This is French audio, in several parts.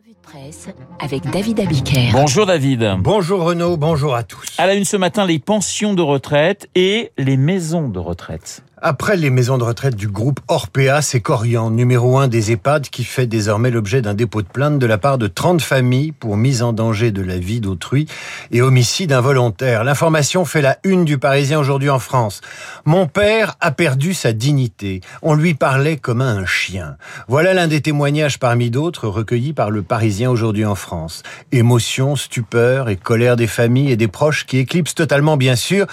Revue de presse avec David Abiker. Bonjour David. Bonjour Renaud, bonjour à tous. À la une ce matin, les pensions de retraite et les maisons de retraite. Après les maisons de retraite du groupe Orpea, c'est Corian, numéro un des EHPAD, qui fait désormais l'objet d'un dépôt de plainte de la part de 30 familles pour mise en danger de la vie d'autrui et homicide involontaire. L'information fait la une du Parisien aujourd'hui en France. Mon père a perdu sa dignité. On lui parlait comme à un chien. Voilà l'un des témoignages parmi d'autres recueillis par le Parisien aujourd'hui en France. Émotion, stupeur et colère des familles et des proches qui éclipsent totalement, bien sûr,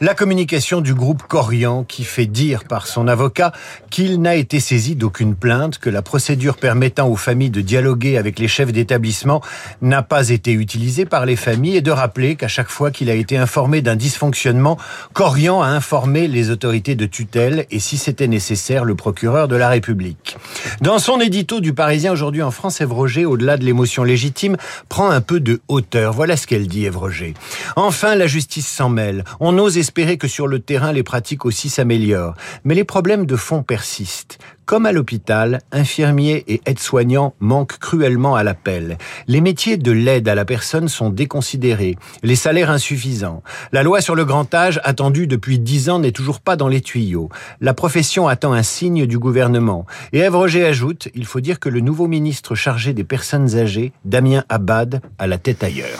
la communication du groupe Corian qui fait dire par son avocat qu'il n'a été saisi d'aucune plainte, que la procédure permettant aux familles de dialoguer avec les chefs d'établissement n'a pas été utilisée par les familles et de rappeler qu'à chaque fois qu'il a été informé d'un dysfonctionnement, Corian a informé les autorités de tutelle et si c'était nécessaire, le procureur de la République. Dans son édito du Parisien aujourd'hui en France, Ève Roger, au-delà de l'émotion légitime, prend un peu de hauteur. Voilà ce qu'elle dit, Ève Roger. Enfin, la justice s'en mêle. On ose espérer que sur le terrain, les pratiques aussi s'améliorent. Mais les problèmes de fond persistent. Comme à l'hôpital, infirmiers et aides-soignants manquent cruellement à l'appel. Les métiers de l'aide à la personne sont déconsidérés, les salaires insuffisants. La loi sur le grand âge, attendue depuis dix ans, n'est toujours pas dans les tuyaux. La profession attend un signe du gouvernement. Et Ève Roger ajoute, il faut dire que le nouveau ministre chargé des personnes âgées, Damien Abad, a la tête ailleurs.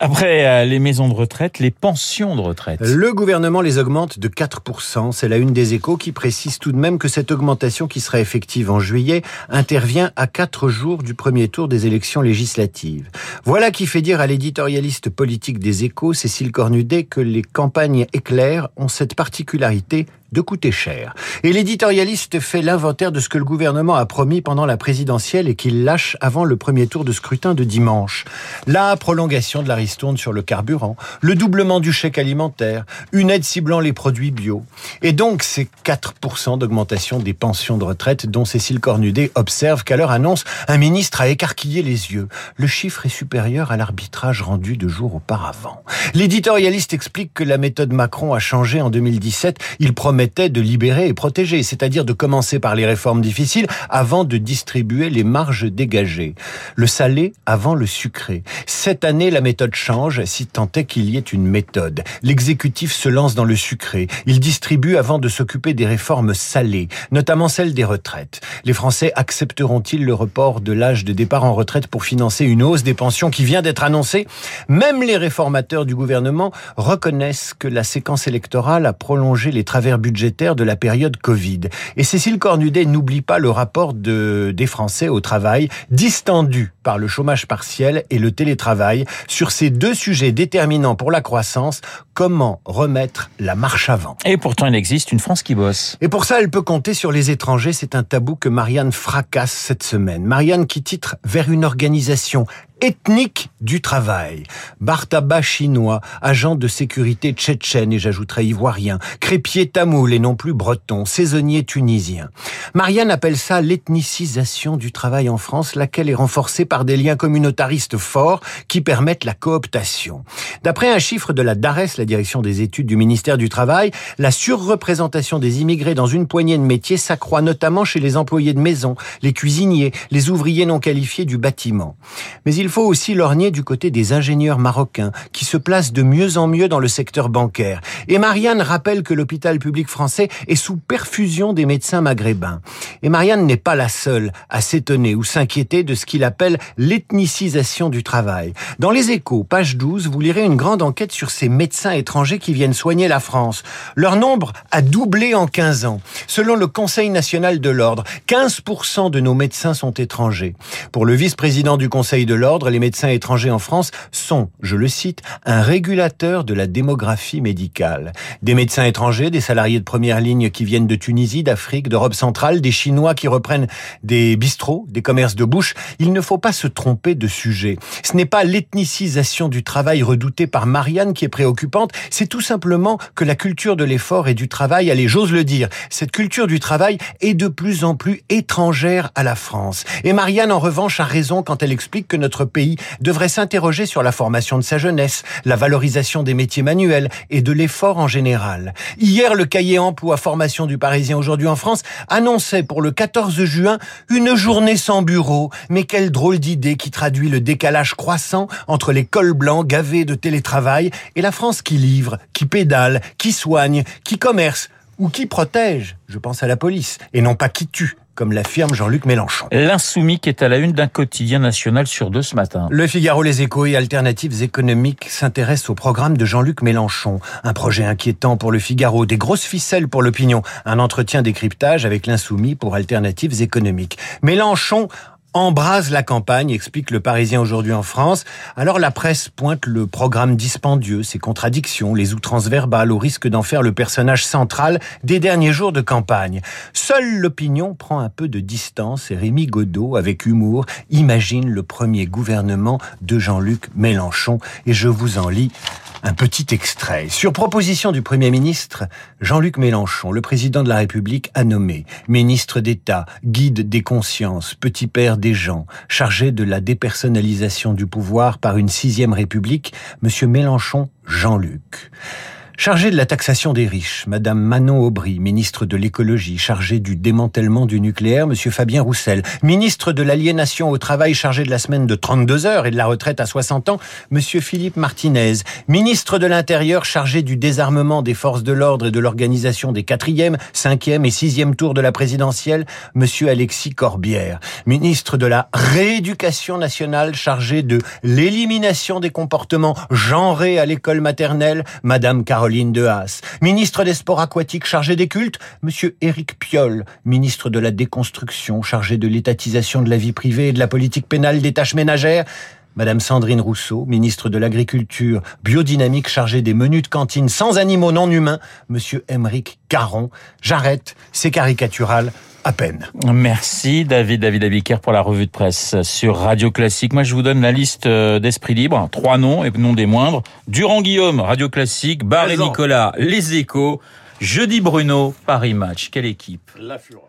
Après euh, les maisons de retraite, les pensions de retraite. Le gouvernement les augmente de 4%. C'est la une des échos qui précise tout de même que cette augmentation qui sera effective en juillet intervient à quatre jours du premier tour des élections législatives. Voilà qui fait dire à l'éditorialiste politique des échos, Cécile Cornudet, que les campagnes éclairs ont cette particularité de coûter cher. Et l'éditorialiste fait l'inventaire de ce que le gouvernement a promis pendant la présidentielle et qu'il lâche avant le premier tour de scrutin de dimanche. La prolongation de la ristourne sur le carburant, le doublement du chèque alimentaire, une aide ciblant les produits bio. Et donc ces 4% d'augmentation des pensions de retraite dont Cécile Cornudet observe qu'à leur annonce, un ministre a écarquillé les yeux. Le chiffre est supérieur à l'arbitrage rendu deux jours auparavant. L'éditorialiste explique que la méthode Macron a changé en 2017. Il promet promettait de libérer et protéger, c'est-à-dire de commencer par les réformes difficiles avant de distribuer les marges dégagées. Le salé avant le sucré. Cette année, la méthode change, si tant est qu'il y ait une méthode. L'exécutif se lance dans le sucré. Il distribue avant de s'occuper des réformes salées, notamment celles des retraites. Les Français accepteront-ils le report de l'âge de départ en retraite pour financer une hausse des pensions qui vient d'être annoncée? Même les réformateurs du gouvernement reconnaissent que la séquence électorale a prolongé les travers budgétaires budgétaire de la période Covid. Et Cécile Cornudet n'oublie pas le rapport de, des Français au travail, distendu par le chômage partiel et le télétravail. Sur ces deux sujets déterminants pour la croissance, comment remettre la marche avant? Et pourtant, il existe une France qui bosse. Et pour ça, elle peut compter sur les étrangers. C'est un tabou que Marianne fracasse cette semaine. Marianne qui titre vers une organisation ethnique du travail. Bartaba chinois, agent de sécurité tchétchène et j'ajouterai ivoirien, crépier tamoul et non plus breton, saisonnier tunisien. Marianne appelle ça l'ethnicisation du travail en France, laquelle est renforcée par des liens communautaristes forts qui permettent la cooptation. D'après un chiffre de la DARES, la direction des études du ministère du Travail, la surreprésentation des immigrés dans une poignée de métiers s'accroît notamment chez les employés de maison, les cuisiniers, les ouvriers non qualifiés du bâtiment. Mais il faut aussi lorgner du côté des ingénieurs marocains qui se placent de mieux en mieux dans le secteur bancaire. Et Marianne rappelle que l'hôpital public français est sous perfusion des médecins maghrébins. Et Marianne n'est pas la seule à s'étonner ou s'inquiéter de ce qu'il appelle l'ethnicisation du travail. Dans les échos, page 12, vous lirez une grande enquête sur ces médecins étrangers qui viennent soigner la France. Leur nombre a doublé en 15 ans. Selon le Conseil national de l'ordre, 15% de nos médecins sont étrangers. Pour le vice-président du Conseil de l'ordre, les médecins étrangers en France sont, je le cite, un régulateur de la démographie médicale. Des médecins étrangers, des salariés de première ligne qui viennent de Tunisie, d'Afrique, d'Europe centrale, des Chinois qui reprennent des bistrots, des commerces de bouche. Il ne faut pas se tromper de sujet. Ce n'est pas l'ethnicisation du travail redoutée par Marianne qui est préoccupante, c'est tout simplement que la culture de l'effort et du travail, allez, j'ose le dire, cette culture du travail est de plus en plus étrangère à la France. Et Marianne, en revanche, a raison quand elle explique que notre pays devrait s'interroger sur la formation de sa jeunesse, la valorisation des métiers manuels et de l'effort en général. Hier, le cahier emploi formation du Parisien aujourd'hui en France annonçait pour le 14 juin une journée sans bureau. Mais quelle drôle d'idée qui traduit le décalage croissant entre les cols blancs gavés de télétravail et la France qui livre, qui pédale, qui soigne, qui commerce ou qui protège. Je pense à la police et non pas qui tue comme l'affirme Jean-Luc Mélenchon. L'insoumis qui est à la une d'un quotidien national sur deux ce matin. Le Figaro, les échos et alternatives économiques s'intéressent au programme de Jean-Luc Mélenchon. Un projet inquiétant pour le Figaro, des grosses ficelles pour l'opinion, un entretien décryptage avec l'insoumis pour alternatives économiques. Mélenchon embrase la campagne, explique le Parisien aujourd'hui en France. Alors la presse pointe le programme dispendieux, ses contradictions, les outrances verbales, au risque d'en faire le personnage central des derniers jours de campagne. Seule l'opinion prend un peu de distance et Rémi Godot, avec humour, imagine le premier gouvernement de Jean-Luc Mélenchon. Et je vous en lis un petit extrait. Sur proposition du Premier ministre, Jean-Luc Mélenchon, le président de la République, a nommé ministre d'État, guide des consciences, petit père des gens, chargé de la dépersonnalisation du pouvoir par une sixième République, Monsieur Mélenchon Jean-Luc. Chargée de la taxation des riches, Madame Manon Aubry, ministre de l'écologie, chargée du démantèlement du nucléaire, Monsieur Fabien Roussel, ministre de l'aliénation au travail, chargé de la semaine de 32 heures et de la retraite à 60 ans, Monsieur Philippe Martinez, ministre de l'Intérieur, chargé du désarmement des forces de l'ordre et de l'organisation des quatrième, cinquième et sixième tours de la présidentielle, Monsieur Alexis Corbière, ministre de la rééducation nationale, chargé de l'élimination des comportements genrés à l'école maternelle, Madame Caroline Caroline de Haas. Ministre des Sports aquatiques chargé des cultes, Monsieur Éric Piolle. Ministre de la déconstruction chargé de l'étatisation de la vie privée et de la politique pénale des tâches ménagères. Madame Sandrine Rousseau, ministre de l'Agriculture biodynamique chargée des menus de cantine sans animaux non humains, Monsieur Émeric Caron. J'arrête, c'est caricatural à peine. Merci David, David Abiker pour la revue de presse sur Radio Classique. Moi je vous donne la liste euh, d'Esprit Libre, trois noms et non des moindres. Durand Guillaume, Radio Classique, Barre et Nicolas, Les Échos, Jeudi Bruno, Paris Match. Quelle équipe La fureur.